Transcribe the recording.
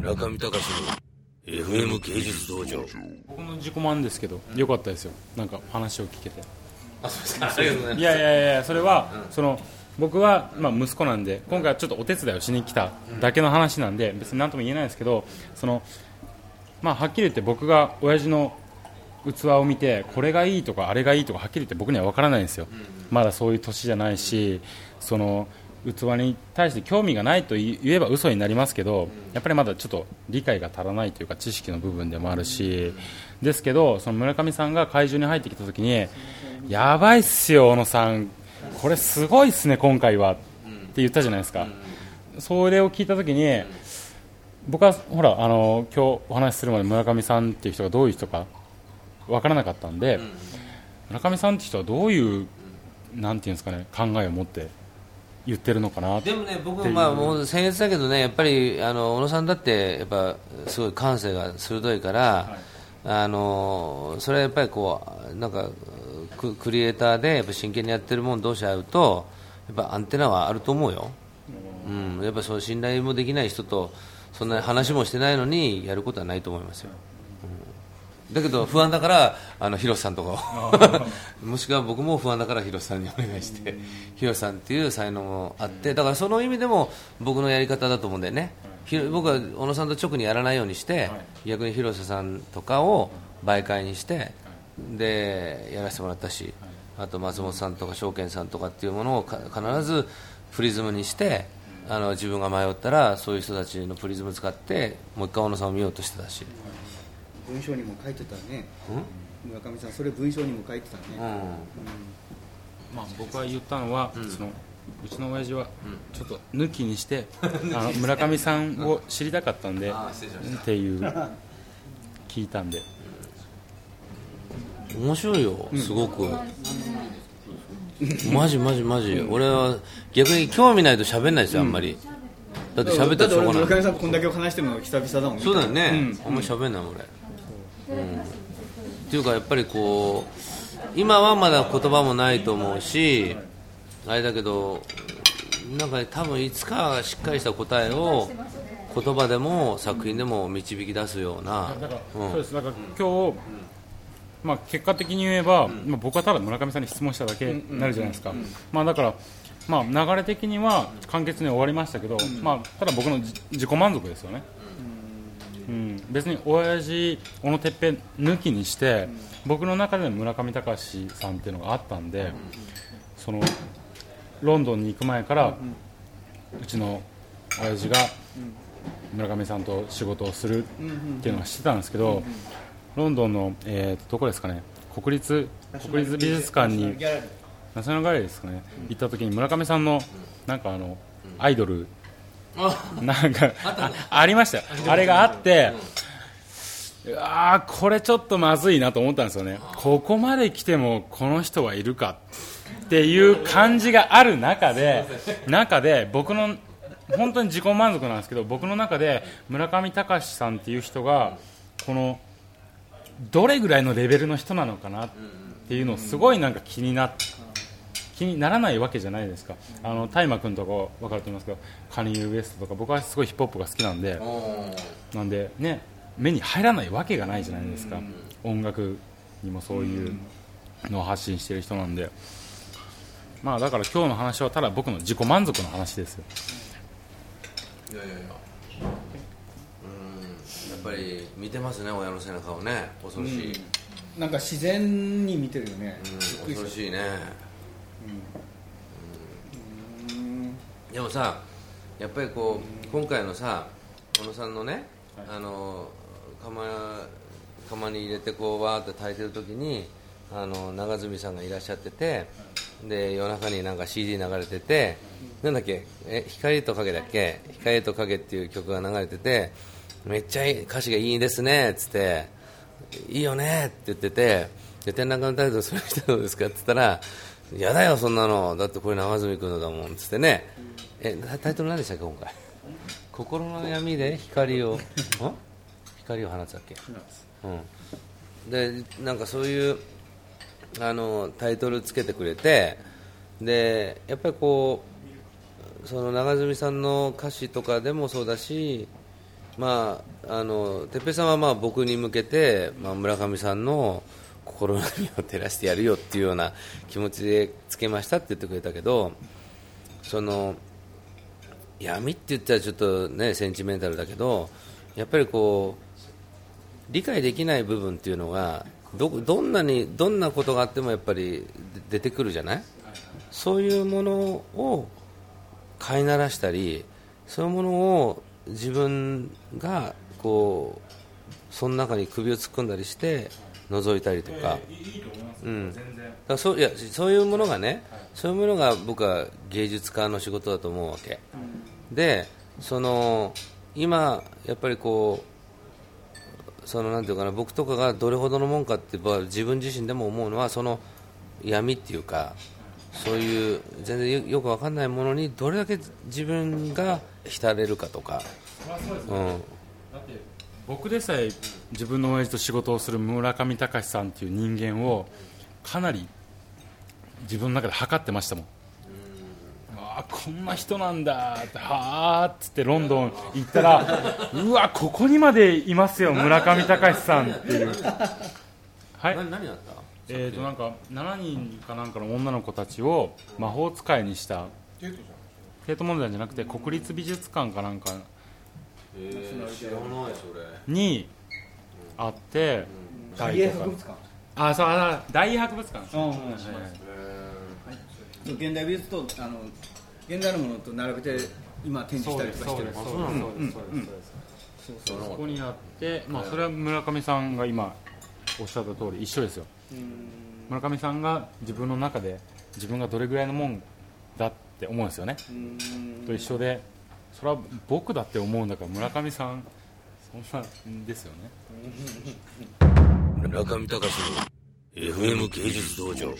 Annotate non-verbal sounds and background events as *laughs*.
村上隆の FM 芸術道場。僕の自己満ですけど、よかったですよ。なんか話を聞けて。あそうですか。ありがとうございいやいやいやそれは、その僕は、まあ、息子なんで今回はちょっとお手伝いをしに来ただけの話なんで別に何とも言えないですけどその、まあ、はっきり言って僕が親父の器を見てこれがいいとかあれがいいとかはっきり言って僕には分からないんですよ、まだそういう年じゃないしその器に対して興味がないと言えば嘘になりますけどやっぱりまだちょっと理解が足らないというか知識の部分でもあるしですけどその村上さんが会場に入ってきた時にやばいっすよ、小野さん。これすごいっすね、今回はって言ったじゃないですか、それを聞いた時に僕はほらあの今日お話しするまで村上さんっていう人がどういう人か分からなかったんで、村上さんって人はどういうなんていうんですかね考えを持って言ってるのかなでもね、僕まあもう僭越だけどね、やっぱりあの小野さんだってやっぱすごい感性が鋭いから、あのそれはやっぱりこうなんかククリエイターでやっぱ真剣にやってるもん同士会うとやっぱアンテナはあると思うよ。うん、やっぱそう信頼もできない人とそんな話もしてないのにやることはないと思いますよ。うんだけど不安だからあの広瀬さんとかを。*laughs* もしくは僕も不安だから広瀬さんにお願いして広瀬さんっていう才能もあってだからその意味でも僕のやり方だと思うんだよね僕は小野さんと直にやらないようにして逆に広瀬さんとかを媒介にしてでやらせてもらったしあと松本さんとか証券さんとかっていうものをか必ずプリズムにしてあの自分が迷ったらそういう人たちのプリズム使ってもう一回小野さんを見ようとしてたし。文章にも書いてたね。村上さんそれ文章にも書いてたね、うん。まあ、僕が言ったのは、そのうちの親父はちょっと抜きにして、*laughs* あの村上さんを知りたかったんで、っていう聞いたんで。面白いよすごく、マジマジマジ、俺は逆に興味ないと喋んないですよあんまり、だって喋ったらしょうがない。村上さんとこんだけ話してるの久々だもんね。そうだよね、あんまり喋んないもん俺、うん、っていうかやっぱりこう今はまだ言葉もないと思うしあれだけどなんかね多分いつかはしっかりした答えを言葉でも作品でも導き出すようなうん。そうです。だから今日、まあ、結果的に言えば、まあ、僕はただ村上さんに質問しただけになるじゃないですか、まあ、だから、まあ、流れ的には簡潔に終わりましたけど、まあ、ただ僕の自自己満足ですよね、うん、別に親父小野哲平抜きにして、僕の中で村上隆さんっていうのがあったんで、そのロンドンに行く前から、うちの親父が村上さんと仕事をするっていうのは知ってたんですけど、ロンドンの、えーとどこですかね国立国立美術館にナショナルガレー。ですかね、行った時に村上さんのなんかあのアイドルなんかあありました。よあれがあって、うわーこれちょっとまずいなと思ったんですよね。ここまで来てもこの人はいるかっていう感じがある中で中で僕の本当に自己満足なんですけど僕の中で村上隆さんっていう人がこのどれぐらいのレベルの人なのかなっていうのをすごいなんか気になって気にならないわけじゃないですか。あの大麻君とか分かると思いますけどカニユーウエストとか僕はすごいヒップホップが好きなんでなんでね目に入らないわけがないじゃないですか。音楽にもそういうのを発信してる人なんで。まあだから今日の話はただ僕の自己満足の話ですよ。いやいやいや。うん。やっぱり見てますね親の背中をね。恐ろしい、なんか自然に見てるよね、うん。恐ろしいね。うんでもさやっぱりこう今回のさ小野さんのね、あの釜釜に入れてこうわーって炊いてる時にあの長住さんがいらっしゃっててで夜中になんか CD 流れててなんだっけえ光と影だっけ光と影っていう曲が流れててめっちゃいい歌詞がいいですねっつっていいよねって言っててで展覧会のタイトルそれしてどうですかって言ったらやだよそんなの。だってこれ長住君のだもんっつってね。えタタイトル何でしたっけ今回？心の闇で光を *laughs* ん光を放つだっけうん、でなんかそういうあのタイトルつけてくれてでやっぱりこうその長住さんの歌詞とかでもそうだしまあ、あの哲平さんはまあ僕に向けて、まあ、村上さんの心の闇を照らしてやるよっていうような気持ちでつけましたって言ってくれたけどその闇って言ったらちょっとねセンチメンタルだけどやっぱりこう理解できない部分っていうのがどどんなにどんなことがあってもやっぱり出てくるじゃない？そういうものを飼いならしたりそういうものを自分がこうその中に首を突っ込んだりして覗いたりとか,、うん、そういやそういうものがね、そういうものが僕は芸術家の仕事だと思うわけ、でその今、やっぱりこうそのなんていうかな僕とかがどれほどのもんかって自分自身でも思うのはその闇っていうかそういう全然よく分かんないものにどれだけ自分が浸れるかとか。うん僕でさえ自分の親父と仕事をする村上隆さんっていう人間をかなり自分の中で測ってましたもん。あこんな人なんだってはあっつってロンドン行ったらうわここにまでいますよ村上隆さんっていう。はい。何何だった？えーとなんか7人かなんかの女の子たちを魔法使いにした。帝都問題じゃなくて国立美術館かなんかにあって、大英博物館。あそうあ大英博物館。現代美術とあの現代のものと並べて今展示したりとかしてる。そうですそうですそうですそうですそこにあって、まあ、それは村上さんが今おっしゃった通り一緒ですよ。村上さんが自分の中で自分がどれぐらいのもんだって思うんですよね。と一緒でそれは僕だって思うんだから村上さんそんなんですよね。村上隆の FM 芸術道場。